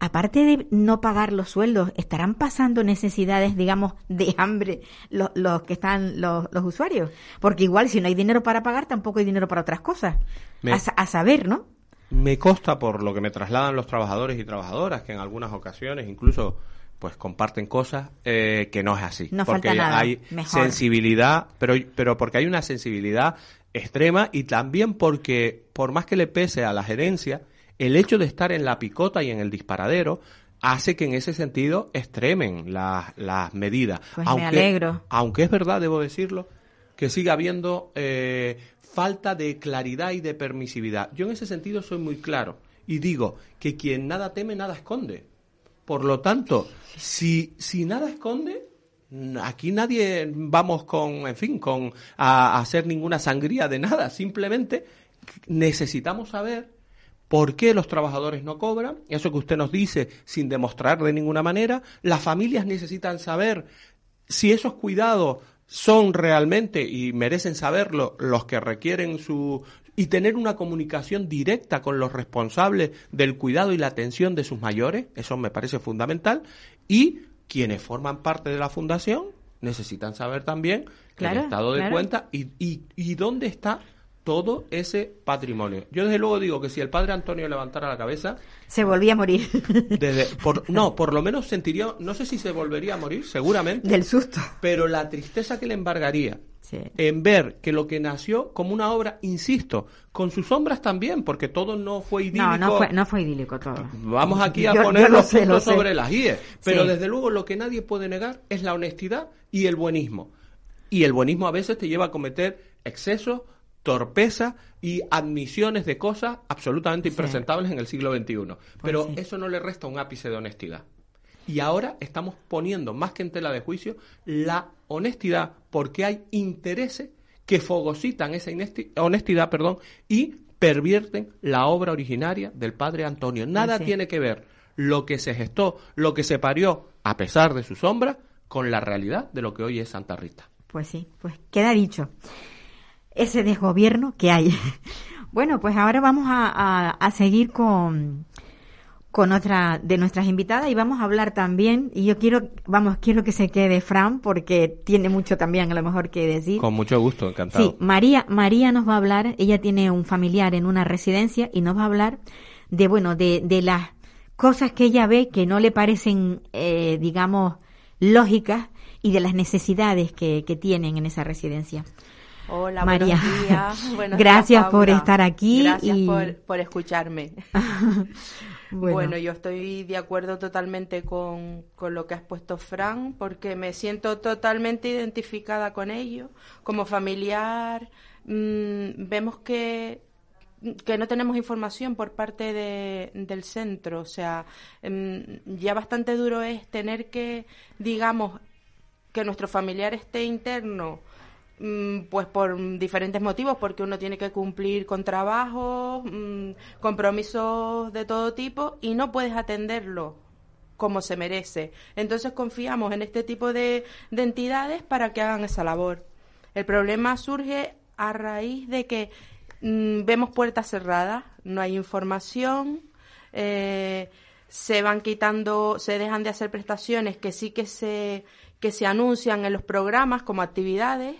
aparte de no pagar los sueldos, ¿estarán pasando necesidades, digamos, de hambre los, los que están los, los usuarios? Porque igual si no hay dinero para pagar, tampoco hay dinero para otras cosas. Me- A, sa- a saber, ¿no? Me consta por lo que me trasladan los trabajadores y trabajadoras que en algunas ocasiones incluso pues comparten cosas eh, que no es así. No porque falta nada, hay mejor. sensibilidad, pero, pero porque hay una sensibilidad extrema y también porque por más que le pese a la gerencia, el hecho de estar en la picota y en el disparadero hace que en ese sentido extremen las, las medidas. Pues me alegro. Aunque es verdad, debo decirlo, que siga habiendo eh, falta de claridad y de permisividad. Yo en ese sentido soy muy claro y digo que quien nada teme, nada esconde. Por lo tanto, si, si nada esconde, aquí nadie vamos con, en fin, con a, a hacer ninguna sangría de nada. Simplemente necesitamos saber ¿Por qué los trabajadores no cobran? Eso que usted nos dice sin demostrar de ninguna manera. Las familias necesitan saber si esos cuidados son realmente y merecen saberlo los que requieren su y tener una comunicación directa con los responsables del cuidado y la atención de sus mayores, eso me parece fundamental, y quienes forman parte de la fundación necesitan saber también Claro, el estado de claro. cuenta y, y, y dónde está todo ese patrimonio. Yo desde luego digo que si el padre Antonio levantara la cabeza, Se volvía a morir desde, por, no, por lo menos sentiría, no sé si se volvería a morir, seguramente, del susto. pero la tristeza que le embargaría Sí. en ver que lo que nació como una obra, insisto, con sus sombras también, porque todo no fue idílico. No, no fue, no fue idílico todo. Vamos aquí a Yo- poner yo lo los sé, puntos sobre las IES. Pero Sí. desde luego lo que nadie puede negar es la honestidad y el buenismo. Y el buenismo a veces te lleva a cometer excesos, torpeza y admisiones de cosas absolutamente impresentables en el siglo XXI. Pero sí. eso no le resta un ápice de honestidad. Y ahora estamos poniendo más que en tela de juicio la honestidad porque hay intereses que fagocitan esa honestidad perdón, y pervierten la obra originaria del padre Antonio. Nada sí. tiene que ver lo que se gestó, lo que se parió, a pesar de su sombra, con la realidad de lo que hoy es Santa Rita. Pues sí, pues queda dicho. Ese desgobierno que hay. Bueno, pues ahora vamos a, a- a seguir con, con otra de nuestras invitadas y vamos a hablar también, y yo quiero, vamos, quiero que se quede Fran porque tiene mucho también a lo mejor que decir. Con mucho gusto, encantado. Sí, María, María nos va a hablar, ella tiene un familiar en una residencia y nos va a hablar de, bueno, de, de las cosas que ella ve que no le parecen, eh, digamos, lógicas y de las necesidades que, que tienen en esa residencia. Hola, María. buenos días. Buenos Gracias días, por estar aquí Gracias y- por, por escucharme. Bueno, Bueno. yo estoy de acuerdo totalmente con, con lo que has puesto, Fran, porque me siento totalmente identificada con ello. Como familiar, mm, vemos que que no tenemos información por parte de- del centro. O sea, mm, ya bastante duro es tener que, digamos, que nuestro familiar esté interno pues por diferentes motivos, porque uno tiene que cumplir con trabajos, mm, compromisos de todo tipo y no puedes atenderlo como se merece. Entonces confiamos en este tipo de, de entidades para que hagan esa labor. El problema surge a raíz de que mm, vemos puertas cerradas, no hay información, eh, se van quitando, se dejan de hacer prestaciones que sí que se, que se anuncian en los programas como actividades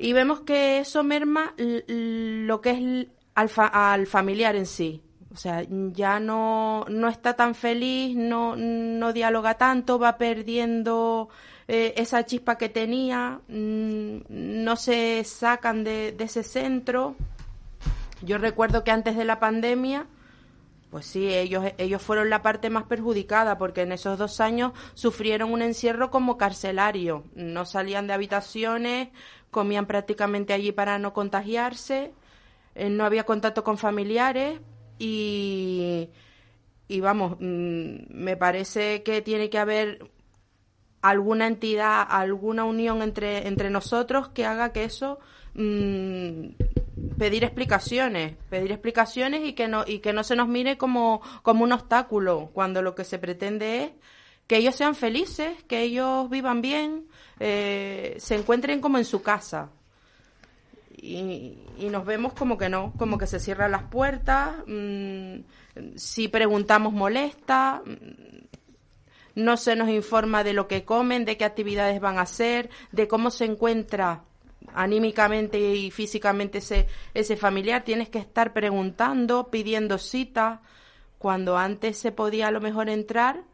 y vemos que eso merma lo que es al, al familiar en sí. O sea, ya no, no está tan feliz, no, no dialoga tanto, va perdiendo eh, esa chispa que tenía, mm, no se sacan de, de ese centro. Yo recuerdo que antes de la pandemia, pues sí, ellos, ellos fueron la parte más perjudicada porque en esos dos años sufrieron un encierro como carcelario. No salían de habitaciones, comían prácticamente allí para no contagiarse, eh, no había contacto con familiares y, y vamos, mm, me parece que tiene que haber alguna entidad, alguna unión entre, entre nosotros que haga que eso mmm, pedir explicaciones, pedir explicaciones y que no y que no se nos mire como como un obstáculo cuando lo que se pretende es que ellos sean felices, que ellos vivan bien, eh, se encuentren como en su casa. Y, y, nos vemos como que no, como que se cierran las puertas, mmm, si preguntamos molesta, no se nos informa de lo que comen, de qué actividades van a hacer, de cómo se encuentra anímicamente y físicamente ese, ese familiar. Tienes que estar preguntando, pidiendo cita, cuando antes se podía a lo mejor entrar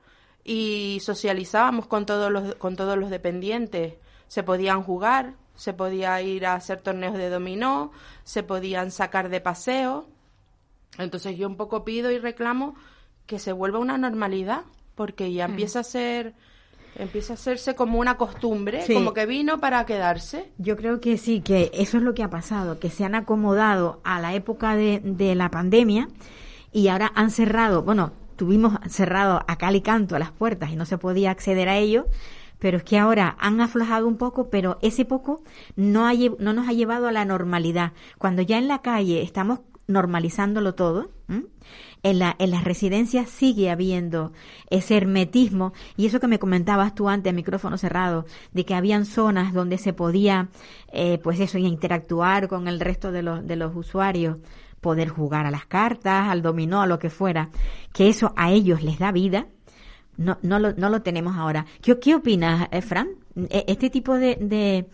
y socializábamos con todos los, con todos los dependientes. Se podían jugar, se podía ir a hacer torneos de dominó, se podían sacar de paseo. Entonces yo un poco pido y reclamo que se vuelva una normalidad porque ya mm. empieza a ser empieza a hacerse como una costumbre, como que vino para quedarse. Yo creo que sí, que eso es lo que ha pasado, que se han acomodado a la época de, de la pandemia y ahora han cerrado, bueno, tuvimos cerrado a cal y canto a las puertas y no se podía acceder a ello, pero es que ahora han aflojado un poco, pero ese poco no, ha, no nos ha llevado a la normalidad. Cuando ya en la calle estamos normalizándolo todo, en, la, en las residencias sigue habiendo ese hermetismo. Y eso que me comentabas tú antes micrófono cerrado, de que habían zonas donde se podía, eh, pues eso, interactuar con el resto de los, de los usuarios, poder jugar a las cartas, al dominó, a lo que fuera, que eso a ellos les da vida, no, no, lo, no lo tenemos ahora. ¿Qué, qué opinas, eh, Fran? E, este tipo de, de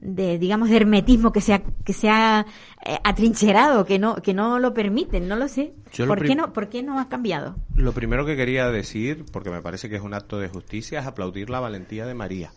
de digamos de hermetismo que se ha, que se ha eh, atrincherado que no que no lo permiten no lo sé ¿Por qué no por qué no ha cambiado lo primero que quería decir porque me parece que es un acto de justicia es aplaudir la valentía de María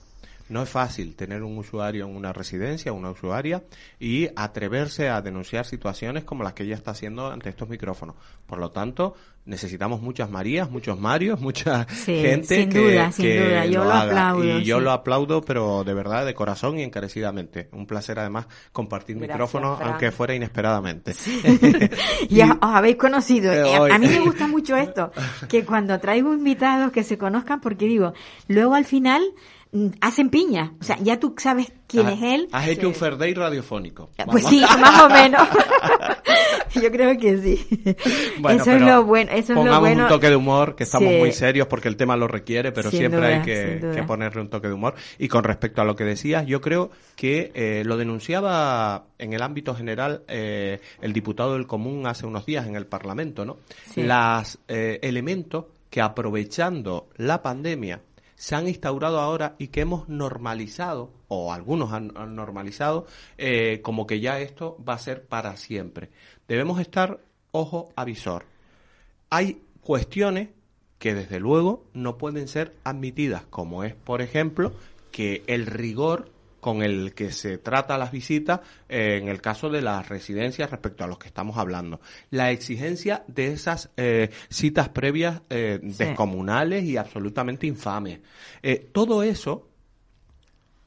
no es fácil tener un usuario en una residencia, una usuaria, y atreverse a denunciar situaciones como las que ella está haciendo ante estos micrófonos. Por lo tanto, necesitamos muchas Marías, muchos Marios, mucha gente sin que, duda, sin duda. Yo lo, aplaudo. Y yo lo aplaudo, pero de verdad, de corazón y encarecidamente. Un placer además compartir micrófonos, aunque fuera inesperadamente. y, os habéis conocido. Eh, a, a mí me gusta mucho esto, que cuando traigo invitados que se conozcan, porque digo, luego al final hacen piña. O sea, ya tú sabes quién es él. Has hecho un Fair radiofónico. Pues sí, más o menos. Yo creo que sí. eso es lo bueno. Eso es lo bueno. un toque de humor, que estamos muy serios porque el tema lo requiere, pero siempre hay que, ponerle un toque de humor. Y con respecto a lo que decías, yo creo que eh, lo denunciaba en el ámbito general eh, el diputado del Común hace unos días en el Parlamento, ¿no? Los eh, elementos que aprovechando la pandemia se han instaurado ahora y que hemos normalizado, o algunos han, normalizado, eh, como que ya esto va a ser para siempre. Debemos estar ojo avisor. Hay cuestiones que desde luego no pueden ser admitidas, como es, por ejemplo, que el rigor con el que se trata las visitas eh, en el caso de las residencias respecto a los que estamos hablando. La exigencia de esas eh, citas previas eh, descomunales y absolutamente infames. todo eso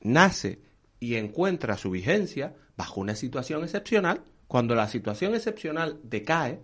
nace y encuentra su vigencia bajo una situación excepcional. Cuando la situación excepcional decae,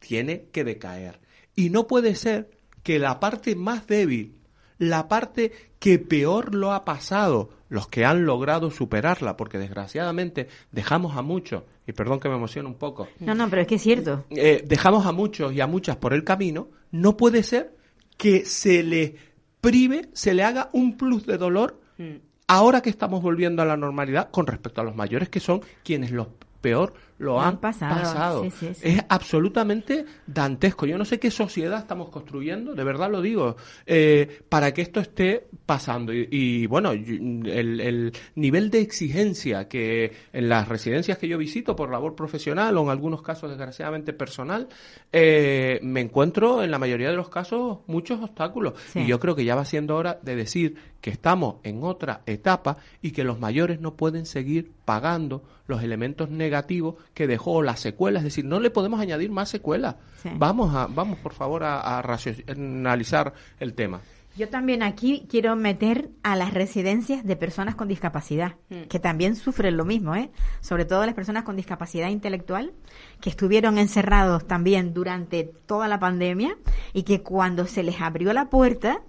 tiene que decaer. Y no puede ser que la parte más débil, la parte que peor lo ha pasado los que han logrado superarla, porque desgraciadamente dejamos a muchos, y perdón que me emocione un poco. No, no, pero es que es cierto. Eh, dejamos a muchos y a muchas por el camino, no puede ser que se le prive, se le haga un plus de dolor mm. ahora que estamos volviendo a la normalidad con respecto a los mayores que son quienes los peor lo han, pasado. Es absolutamente dantesco. Yo no sé qué sociedad estamos construyendo, de verdad lo digo, eh, para que esto esté pasando. Y, bueno, el, nivel de exigencia que en las residencias que yo visito por labor profesional o en algunos casos desgraciadamente personal, eh, me encuentro en la mayoría de los casos muchos obstáculos. Y yo creo que ya va siendo hora de decir que estamos en otra etapa y que los mayores no pueden seguir pagando los elementos negativos que dejó las secuelas, es decir, no le podemos añadir más secuelas. Vamos a, vamos por favor a, racionalizar el tema. Yo también aquí quiero meter a las residencias de personas con discapacidad, mm. que también sufren lo mismo, ¿eh? Sobre todo las personas con discapacidad intelectual, que estuvieron encerrados también durante toda la pandemia y que cuando se les abrió la puerta,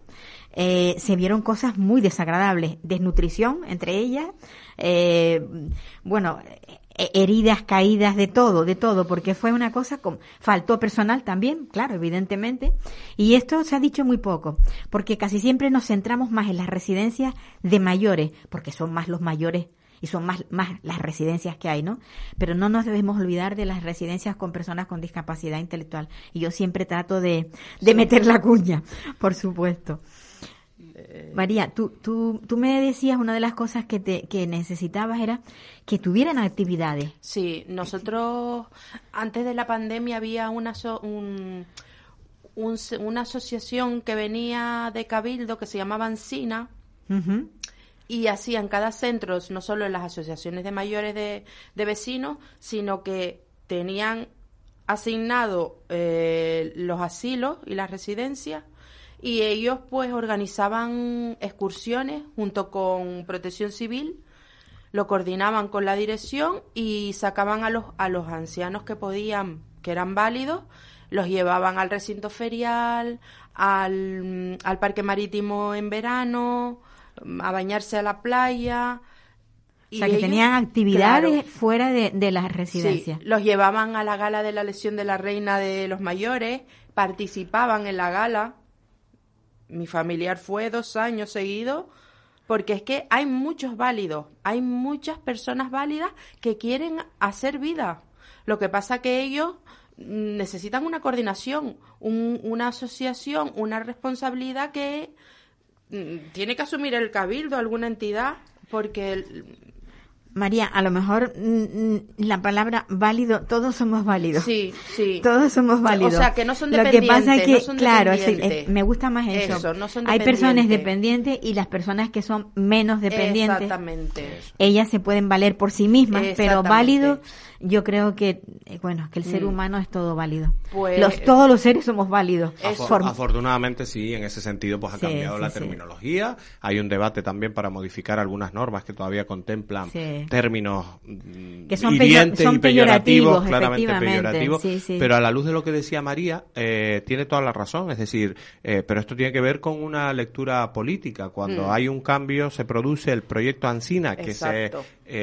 eh, se vieron cosas muy desagradables, desnutrición entre ellas, eh, bueno, heridas, caídas, de todo, de todo, porque fue una cosa con, faltó personal también, claro, evidentemente, y esto se ha dicho muy poco, porque casi siempre nos centramos más en las residencias de mayores, porque son más los mayores y son más, más las residencias que hay, ¿no? Pero no nos debemos olvidar de las residencias con personas con discapacidad intelectual, y yo siempre trato de, de meter la cuña, por supuesto. Eh, María, tú, tú, tú me decías una de las cosas que, te, que necesitabas era que tuvieran actividades. Sí, nosotros antes de la pandemia había una, un, una asociación que venía de Cabildo que se llamaba Ancina y hacían cada centro, no solo en las asociaciones de mayores de, de vecinos, sino que tenían asignado eh, los asilos y las residencias y ellos pues organizaban excursiones junto con Protección Civil, lo coordinaban con la dirección y sacaban a los a los ancianos que podían, que eran válidos, los llevaban al recinto ferial, al, al parque marítimo en verano, a bañarse a la playa. O sea, que tenían actividades fuera de, de las residencias. los llevaban a la gala de la lesión de la reina de los mayores, participaban en la gala, mi familiar fue dos años seguidos, porque es que hay muchos válidos, hay muchas personas válidas que quieren hacer vida. Lo que pasa que ellos necesitan una coordinación, una asociación, una responsabilidad que mm, tiene que asumir el cabildo, alguna entidad, porque María, a lo mejor mm, mm, la palabra válido, todos somos válidos. Sí, sí. Todos somos válidos. O sea, que no son dependientes. Lo que pasa es que, claro, me gusta más eso. Hay personas dependientes y las personas que son menos dependientes. Exactamente. Ellas se pueden valer por sí mismas, pero válido yo creo que, eh, bueno, que el ser mm. humano es todo válido. Pues, los, todos los seres somos válidos. afortunadamente sí, en ese sentido pues ha cambiado la terminología. Hay un debate también para modificar algunas normas que todavía contemplan términos mm, que son, y peyorativos, claramente peyorativos. Pero a la luz de lo que decía María, eh, tiene toda la razón. Es decir, eh, pero esto tiene que ver con una lectura política. Cuando mm. hay un cambio, se produce el proyecto Ancina, que se,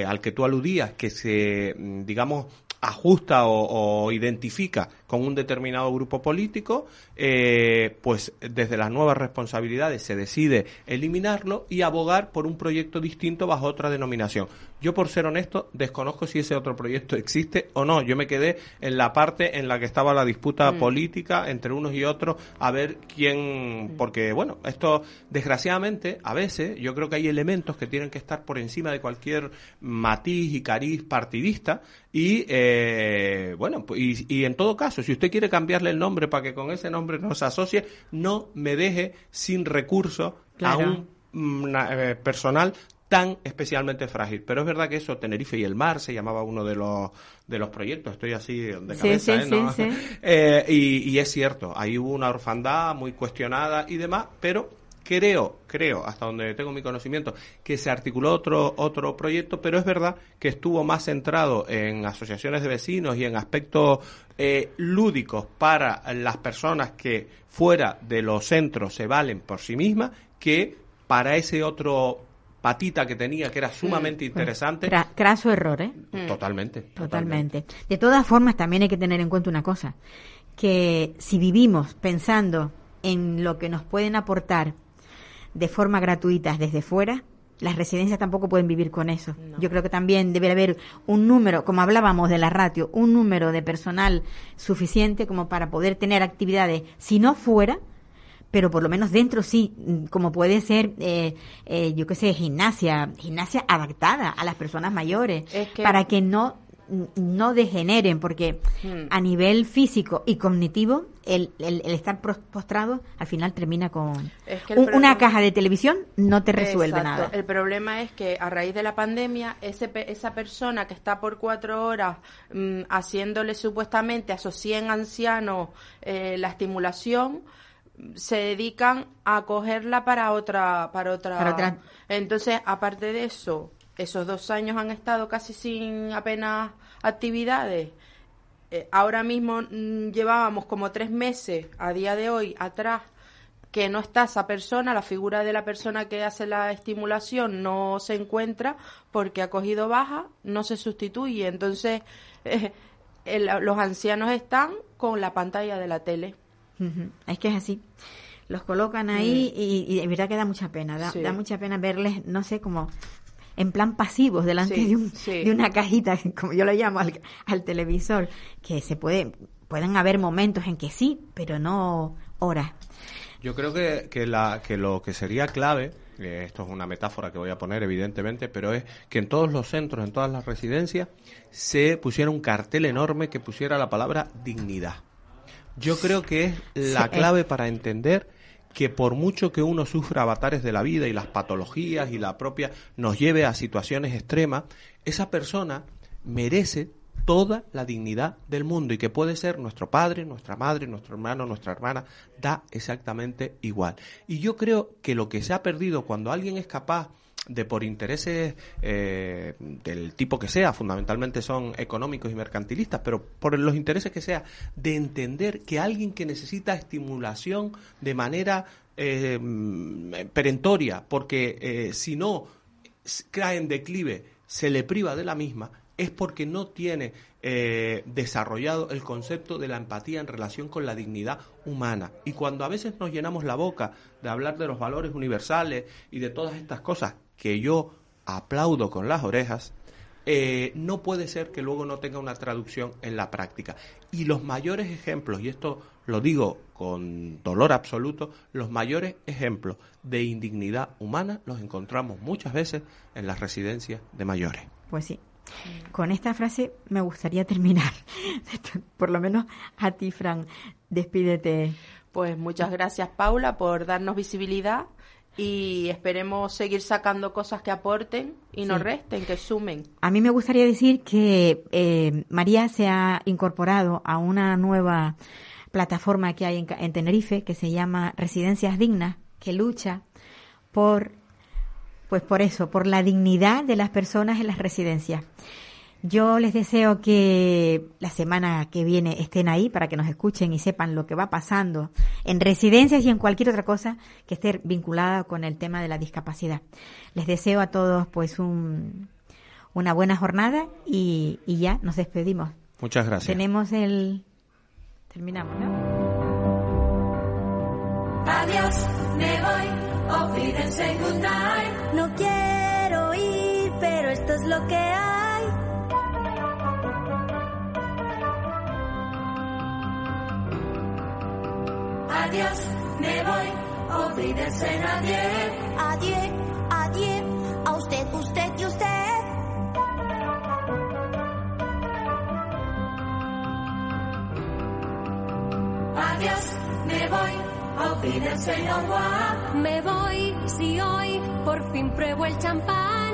al que tú aludías, que se, digamos, ajusta o, identifica con un determinado grupo político, eh, pues desde las nuevas responsabilidades se decide eliminarlo y abogar por un proyecto distinto bajo otra denominación. Yo, por ser honesto, desconozco si ese otro proyecto existe o no. Yo me quedé en la parte en la que estaba la disputa mm. política entre unos y otros a ver quién, porque bueno, esto desgraciadamente a veces yo creo que hay elementos que tienen que estar por encima de cualquier matiz y cariz partidista y eh, bueno, y, y en todo caso, si usted quiere cambiarle el nombre para que con ese nombre no se asocie, no me deje sin recursos a un mm, eh, personal tan especialmente frágil. Pero es verdad que eso, Tenerife y el mar, se llamaba uno de los, de los proyectos, estoy así de cabeza, ¿eh? ¿eh? y, y, es cierto, ahí hubo una orfandad muy cuestionada y demás, pero creo, creo, hasta donde tengo mi conocimiento, que se articuló otro, otro proyecto, pero es verdad que estuvo más centrado en asociaciones de vecinos y en aspectos eh, lúdicos para las personas que fuera de los centros se valen por sí mismas que para ese otro patita que tenía que era sumamente interesante. Cra- craso error, ¿eh? Totalmente. Totalmente. De todas formas, también hay que tener en cuenta una cosa, que si vivimos pensando en lo que nos pueden aportar de forma gratuita desde fuera, las residencias tampoco pueden vivir con eso. Yo creo que también debe haber un número, como hablábamos de la ratio, un número de personal suficiente como para poder tener actividades, si no fuera, pero por lo menos dentro sí, como puede ser, eh, eh, yo qué sé, gimnasia, gimnasia adaptada a las personas mayores, Es que- para que no no degeneren, porque Hmm. a nivel físico y cognitivo, el, el- el estar postrado al final termina con Es que el un- problema- una caja de televisión no te resuelve Exacto. nada. El problema es que a raíz de la pandemia, ese, esa persona que está por cuatro horas mm, haciéndole supuestamente a esos 100 ancianos eh, la estimulación, se dedican a cogerla para otra, para otra. Para otra. Entonces, aparte de eso, esos dos años han estado casi sin apenas actividades. Eh, ahora mismo mm, llevábamos como tres meses a día de hoy atrás que no está esa persona, la figura de la persona que hace la estimulación no se encuentra porque ha cogido baja, no se sustituye. Entonces, eh, el- los ancianos están con la pantalla de la tele. Es que es así. Los colocan ahí y, y de verdad que da mucha pena. Da. Sí. da mucha pena verles, no sé, como en plan pasivos delante Sí, de, un- sí. de una cajita, como yo lo llamo al, al televisor, que se puede, pueden haber momentos en que sí, pero no horas. Yo creo que, que, la, que lo que sería clave, eh, esto es una metáfora que voy a poner evidentemente, pero es que en todos los centros, en todas las residencias, se pusiera un cartel enorme que pusiera la palabra dignidad. Yo creo que es la Sí, clave para entender que por mucho que uno sufra avatares de la vida y las patologías y la propia nos lleve a situaciones extremas, esa persona merece toda la dignidad del mundo y que puede ser nuestro padre, nuestra madre, nuestro hermano, nuestra hermana, da exactamente igual. Y yo creo que lo que se ha perdido cuando alguien es capaz de por intereses eh, del tipo que sea, fundamentalmente son económicos y mercantilistas, pero por los intereses que sea, de entender que alguien que necesita estimulación de manera eh, perentoria, porque eh, si no cae en declive, se le priva de la misma, es porque no tiene eh, desarrollado el concepto de la empatía en relación con la dignidad humana. Y cuando a veces nos llenamos la boca de hablar de los valores universales y de todas estas cosas que yo aplaudo con las orejas, eh, no puede ser que luego no tenga una traducción en la práctica. Y los mayores ejemplos, y esto lo digo con dolor absoluto, los mayores ejemplos de indignidad humana los encontramos muchas veces en las residencias de mayores. Pues sí. Con esta frase me gustaría terminar. Por lo menos a ti, Fran. Despídete. Pues muchas gracias, Paula, por darnos visibilidad y esperemos seguir sacando cosas que aporten y no Sí. resten, que sumen. A mí me gustaría decir que eh, María se ha incorporado a una nueva plataforma que hay en, en Tenerife que se llama Residencias Dignas, que lucha por, pues por eso, por la dignidad de las personas en las residencias. Yo les deseo que la semana que viene estén ahí para que nos escuchen y sepan lo que va pasando en residencias y en cualquier otra cosa que esté vinculada con el tema de la discapacidad. Les deseo a todos pues un, una buena jornada y, y ya nos despedimos. Muchas gracias. Tenemos el... Terminamos, ¿no? Adiós, me voy, night. No quiero ir, pero esto es lo que hay. Adiós, me voy, auf Wiedersehen, adiós. Adiós, adiós, a usted, usted y usted. Adiós, me voy, au revoir. Me voy, si hoy por fin pruebo el champán.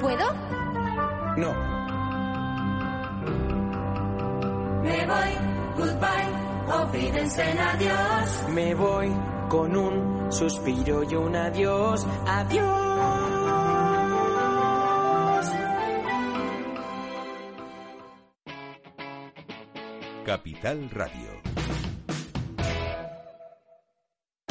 ¿Puedo? No. Me voy, goodbye, auf Wiedersehen, adiós. Me voy con un suspiro y un adiós. Adiós. Capital Radio.